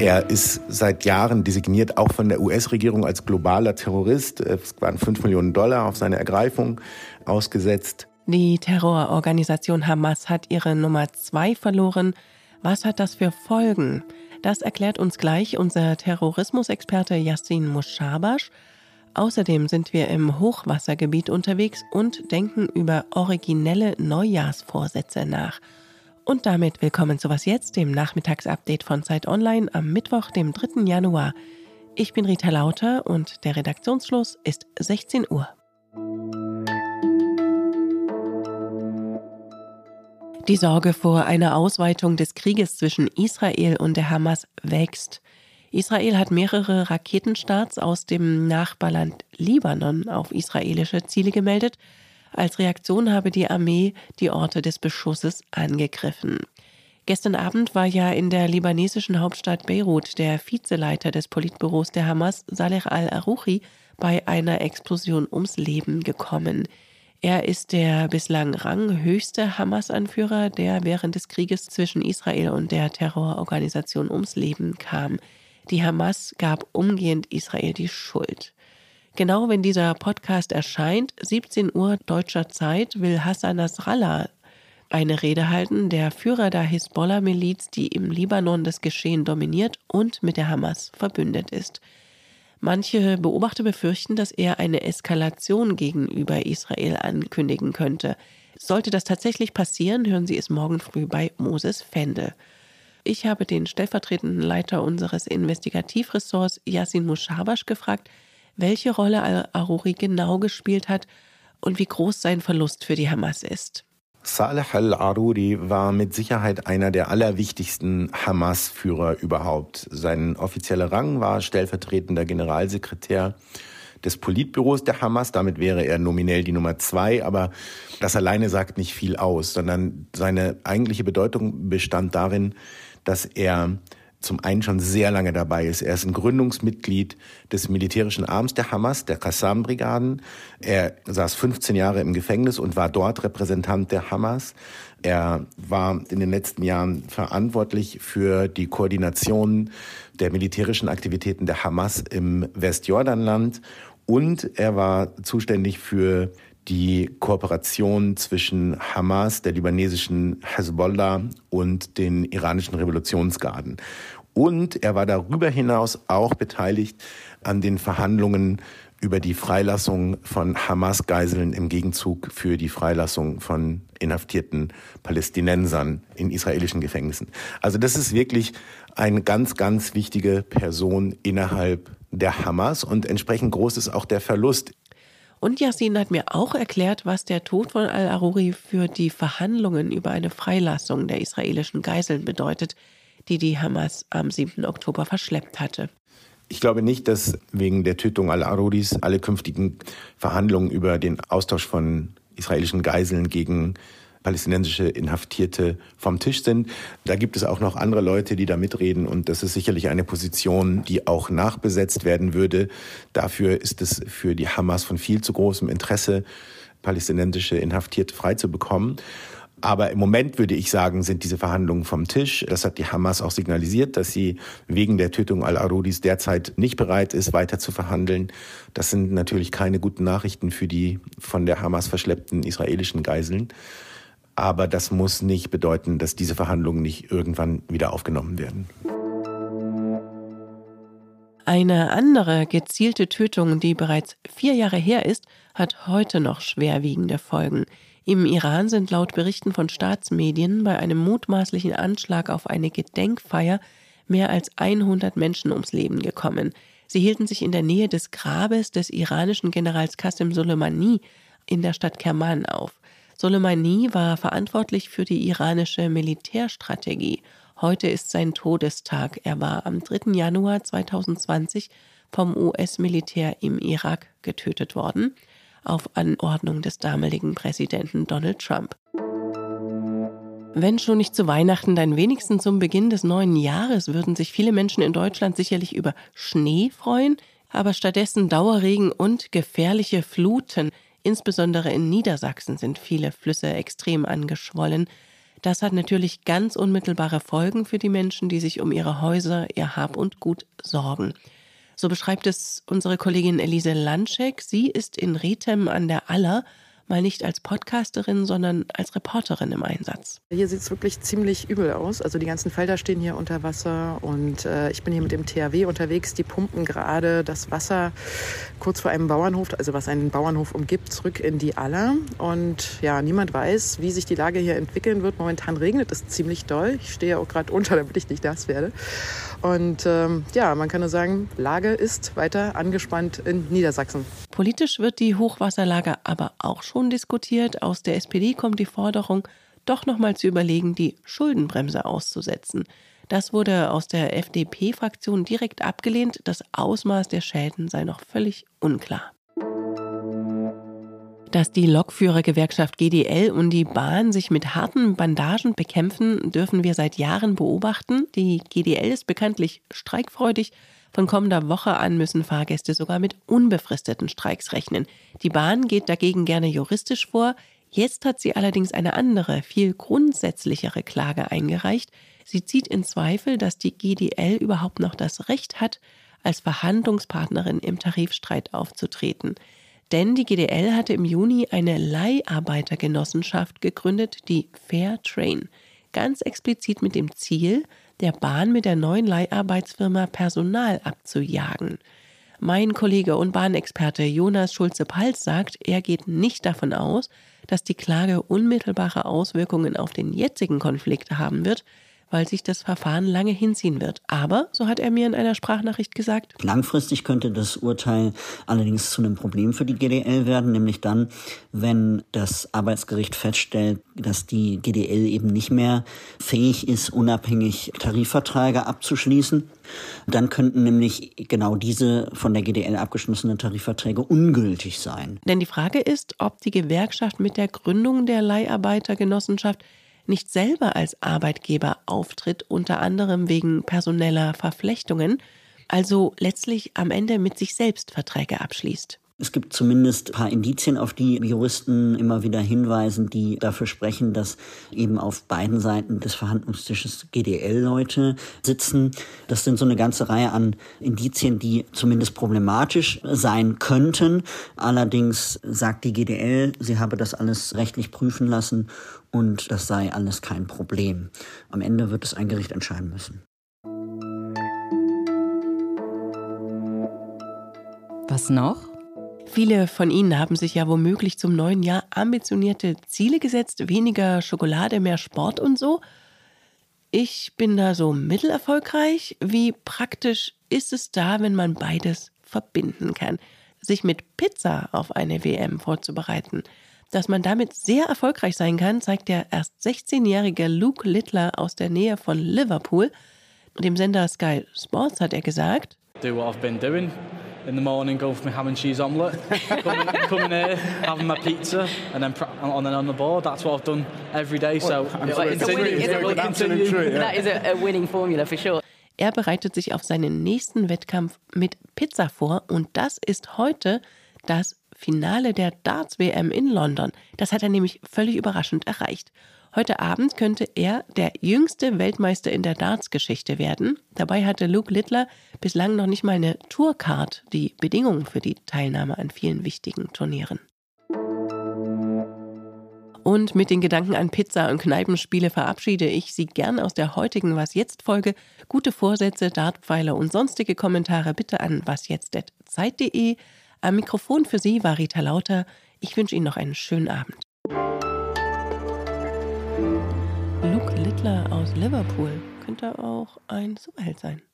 Er ist seit Jahren designiert, auch von der US-Regierung als globaler Terrorist. Es waren 5 Millionen Dollar auf seine Ergreifung ausgesetzt. Die Terrororganisation Hamas hat ihre Nummer zwei verloren. Was hat das für Folgen? Das erklärt uns gleich unser Terrorismusexperte Yassin Mushabash. Außerdem sind wir im Hochwassergebiet unterwegs und denken über originelle Neujahrsvorsätze nach. Und damit willkommen zu Was Jetzt, dem Nachmittagsupdate von Zeit Online am Mittwoch, dem 3. Januar. Ich bin Rita Lauter und der Redaktionsschluss ist 16 Uhr. Die Sorge vor einer Ausweitung des Krieges zwischen Israel und der Hamas wächst. Israel hat mehrere Raketenstarts aus dem Nachbarland Libanon auf israelische Ziele gemeldet als Reaktion habe die Armee die Orte des Beschusses angegriffen. Gestern Abend war ja in der libanesischen Hauptstadt Beirut der Vizeleiter des Politbüros der Hamas, Saleh al-Arouchi, bei einer Explosion ums Leben gekommen. Er ist der bislang ranghöchste Hamas-Anführer, der während des Krieges zwischen Israel und der Terrororganisation ums Leben kam. Die Hamas gab umgehend Israel die Schuld. Genau wenn dieser Podcast erscheint, 17 Uhr deutscher Zeit, will Hassan Nasrallah eine Rede halten, der Führer der Hisbollah-Miliz, die im Libanon das Geschehen dominiert und mit der Hamas verbündet ist. Manche Beobachter befürchten, dass er eine Eskalation gegenüber Israel ankündigen könnte. Sollte das tatsächlich passieren, hören Sie es morgen früh bei Moses Fende. Ich habe den stellvertretenden Leiter unseres Investigativressorts Yassin Mushabash gefragt, welche Rolle al-Aruri genau gespielt hat und wie groß sein Verlust für die Hamas ist. Saleh al-Aruri war mit Sicherheit einer der allerwichtigsten Hamas-Führer überhaupt. Sein offizieller Rang war stellvertretender Generalsekretär des Politbüros der Hamas. Damit wäre er nominell die Nummer zwei, aber das alleine sagt nicht viel aus, sondern seine eigentliche Bedeutung bestand darin, dass er zum einen schon sehr lange dabei ist. Er ist ein Gründungsmitglied des militärischen Arms der Hamas, der Qassam-Brigaden. Er saß 15 Jahre im Gefängnis und war dort Repräsentant der Hamas. Er war in den letzten Jahren verantwortlich für die Koordination der militärischen Aktivitäten der Hamas im Westjordanland und er war zuständig für die Kooperation zwischen Hamas, der libanesischen Hezbollah und den iranischen Revolutionsgarden. Und er war darüber hinaus auch beteiligt an den Verhandlungen über die Freilassung von Hamas-Geiseln im Gegenzug für die Freilassung von inhaftierten Palästinensern in israelischen Gefängnissen. Also das ist wirklich eine ganz, ganz wichtige Person innerhalb der Hamas und entsprechend groß ist auch der Verlust und Yassin hat mir auch erklärt, was der Tod von al-Aruri für die Verhandlungen über eine Freilassung der israelischen Geiseln bedeutet, die die Hamas am 7. Oktober verschleppt hatte. Ich glaube nicht, dass wegen der Tötung al-Aruris alle künftigen Verhandlungen über den Austausch von israelischen Geiseln gegen palästinensische Inhaftierte vom Tisch sind. Da gibt es auch noch andere Leute, die da mitreden und das ist sicherlich eine Position, die auch nachbesetzt werden würde. Dafür ist es für die Hamas von viel zu großem Interesse, palästinensische Inhaftierte frei zu bekommen. Aber im Moment würde ich sagen, sind diese Verhandlungen vom Tisch. Das hat die Hamas auch signalisiert, dass sie wegen der Tötung al-Arudis derzeit nicht bereit ist, weiter zu verhandeln. Das sind natürlich keine guten Nachrichten für die von der Hamas verschleppten israelischen Geiseln. Aber das muss nicht bedeuten, dass diese Verhandlungen nicht irgendwann wieder aufgenommen werden. Eine andere gezielte Tötung, die bereits vier Jahre her ist, hat heute noch schwerwiegende Folgen. Im Iran sind laut Berichten von Staatsmedien bei einem mutmaßlichen Anschlag auf eine Gedenkfeier mehr als 100 Menschen ums Leben gekommen. Sie hielten sich in der Nähe des Grabes des iranischen Generals Qasem Soleimani in der Stadt Kerman auf. Soleimani war verantwortlich für die iranische Militärstrategie. Heute ist sein Todestag. Er war am 3. Januar 2020 vom US-Militär im Irak getötet worden, auf Anordnung des damaligen Präsidenten Donald Trump. Wenn schon nicht zu Weihnachten, dann wenigstens zum Beginn des neuen Jahres würden sich viele Menschen in Deutschland sicherlich über Schnee freuen, aber stattdessen Dauerregen und gefährliche Fluten. Insbesondere in Niedersachsen sind viele Flüsse extrem angeschwollen. Das hat natürlich ganz unmittelbare Folgen für die Menschen, die sich um ihre Häuser, ihr Hab und Gut sorgen. So beschreibt es unsere Kollegin Elise Landschek. Sie ist in Rethem an der Aller mal nicht als Podcasterin, sondern als Reporterin im Einsatz. Hier sieht es wirklich ziemlich übel aus. Also die ganzen Felder stehen hier unter Wasser und äh, ich bin hier mit dem THW unterwegs. Die pumpen gerade das Wasser kurz vor einem Bauernhof, also was einen Bauernhof umgibt, zurück in die Aller. Und ja, niemand weiß, wie sich die Lage hier entwickeln wird. Momentan regnet es ziemlich doll. Ich stehe auch gerade unter, damit ich nicht nass werde. Und ähm, ja, man kann nur sagen, Lage ist weiter angespannt in Niedersachsen. Politisch wird die Hochwasserlage aber auch schon diskutiert. Aus der SPD kommt die Forderung, doch nochmal zu überlegen, die Schuldenbremse auszusetzen. Das wurde aus der FDP-Fraktion direkt abgelehnt. Das Ausmaß der Schäden sei noch völlig unklar. Dass die Lokführergewerkschaft GDL und die Bahn sich mit harten Bandagen bekämpfen, dürfen wir seit Jahren beobachten. Die GDL ist bekanntlich streikfreudig von kommender Woche an müssen Fahrgäste sogar mit unbefristeten Streiks rechnen. Die Bahn geht dagegen gerne juristisch vor. Jetzt hat sie allerdings eine andere, viel grundsätzlichere Klage eingereicht. Sie zieht in Zweifel, dass die GDL überhaupt noch das Recht hat, als Verhandlungspartnerin im Tarifstreit aufzutreten. Denn die GDL hatte im Juni eine Leiharbeitergenossenschaft gegründet, die Fair Train. Ganz explizit mit dem Ziel, der Bahn mit der neuen Leiharbeitsfirma Personal abzujagen. Mein Kollege und Bahnexperte Jonas Schulze-Palz sagt, er geht nicht davon aus, dass die Klage unmittelbare Auswirkungen auf den jetzigen Konflikt haben wird, weil sich das Verfahren lange hinziehen wird. Aber, so hat er mir in einer Sprachnachricht gesagt, langfristig könnte das Urteil allerdings zu einem Problem für die GDL werden, nämlich dann, wenn das Arbeitsgericht feststellt, dass die GDL eben nicht mehr fähig ist, unabhängig Tarifverträge abzuschließen. Dann könnten nämlich genau diese von der GDL abgeschlossenen Tarifverträge ungültig sein. Denn die Frage ist, ob die Gewerkschaft mit der Gründung der Leiharbeitergenossenschaft nicht selber als Arbeitgeber auftritt, unter anderem wegen personeller Verflechtungen, also letztlich am Ende mit sich selbst Verträge abschließt. Es gibt zumindest ein paar Indizien, auf die Juristen immer wieder hinweisen, die dafür sprechen, dass eben auf beiden Seiten des Verhandlungstisches GDL-Leute sitzen. Das sind so eine ganze Reihe an Indizien, die zumindest problematisch sein könnten. Allerdings sagt die GDL, sie habe das alles rechtlich prüfen lassen und das sei alles kein Problem. Am Ende wird es ein Gericht entscheiden müssen. Was noch? Viele von Ihnen haben sich ja womöglich zum neuen Jahr ambitionierte Ziele gesetzt, weniger Schokolade, mehr Sport und so. Ich bin da so mittelerfolgreich. Wie praktisch ist es da, wenn man beides verbinden kann? Sich mit Pizza auf eine WM vorzubereiten. Dass man damit sehr erfolgreich sein kann, zeigt der erst 16-jährige Luke Littler aus der Nähe von Liverpool. Dem Sender Sky Sports hat er gesagt: Do what I've been doing. In the morning, go for my ham and cheese omelette. come, in, come in here, have my pizza, and then and then on the board. That's what I've done every day. So That is a, a winning formula for sure. Er bereitet sich auf seinen nächsten Wettkampf mit Pizza vor und das ist heute das Finale der Darts-WM in London. Das hat er nämlich völlig überraschend erreicht. Heute Abend könnte er der jüngste Weltmeister in der Darts-Geschichte werden. Dabei hatte Luke Littler bislang noch nicht mal eine Tourcard, die Bedingung für die Teilnahme an vielen wichtigen Turnieren. Und mit den Gedanken an Pizza und Kneipenspiele verabschiede ich Sie gern aus der heutigen Was jetzt Folge. Gute Vorsätze, Dartpfeiler und sonstige Kommentare bitte an wasjetzt@zeit.de. Am Mikrofon für Sie war Rita Lauter. Ich wünsche Ihnen noch einen schönen Abend. Littler aus Liverpool könnte auch ein Superheld sein.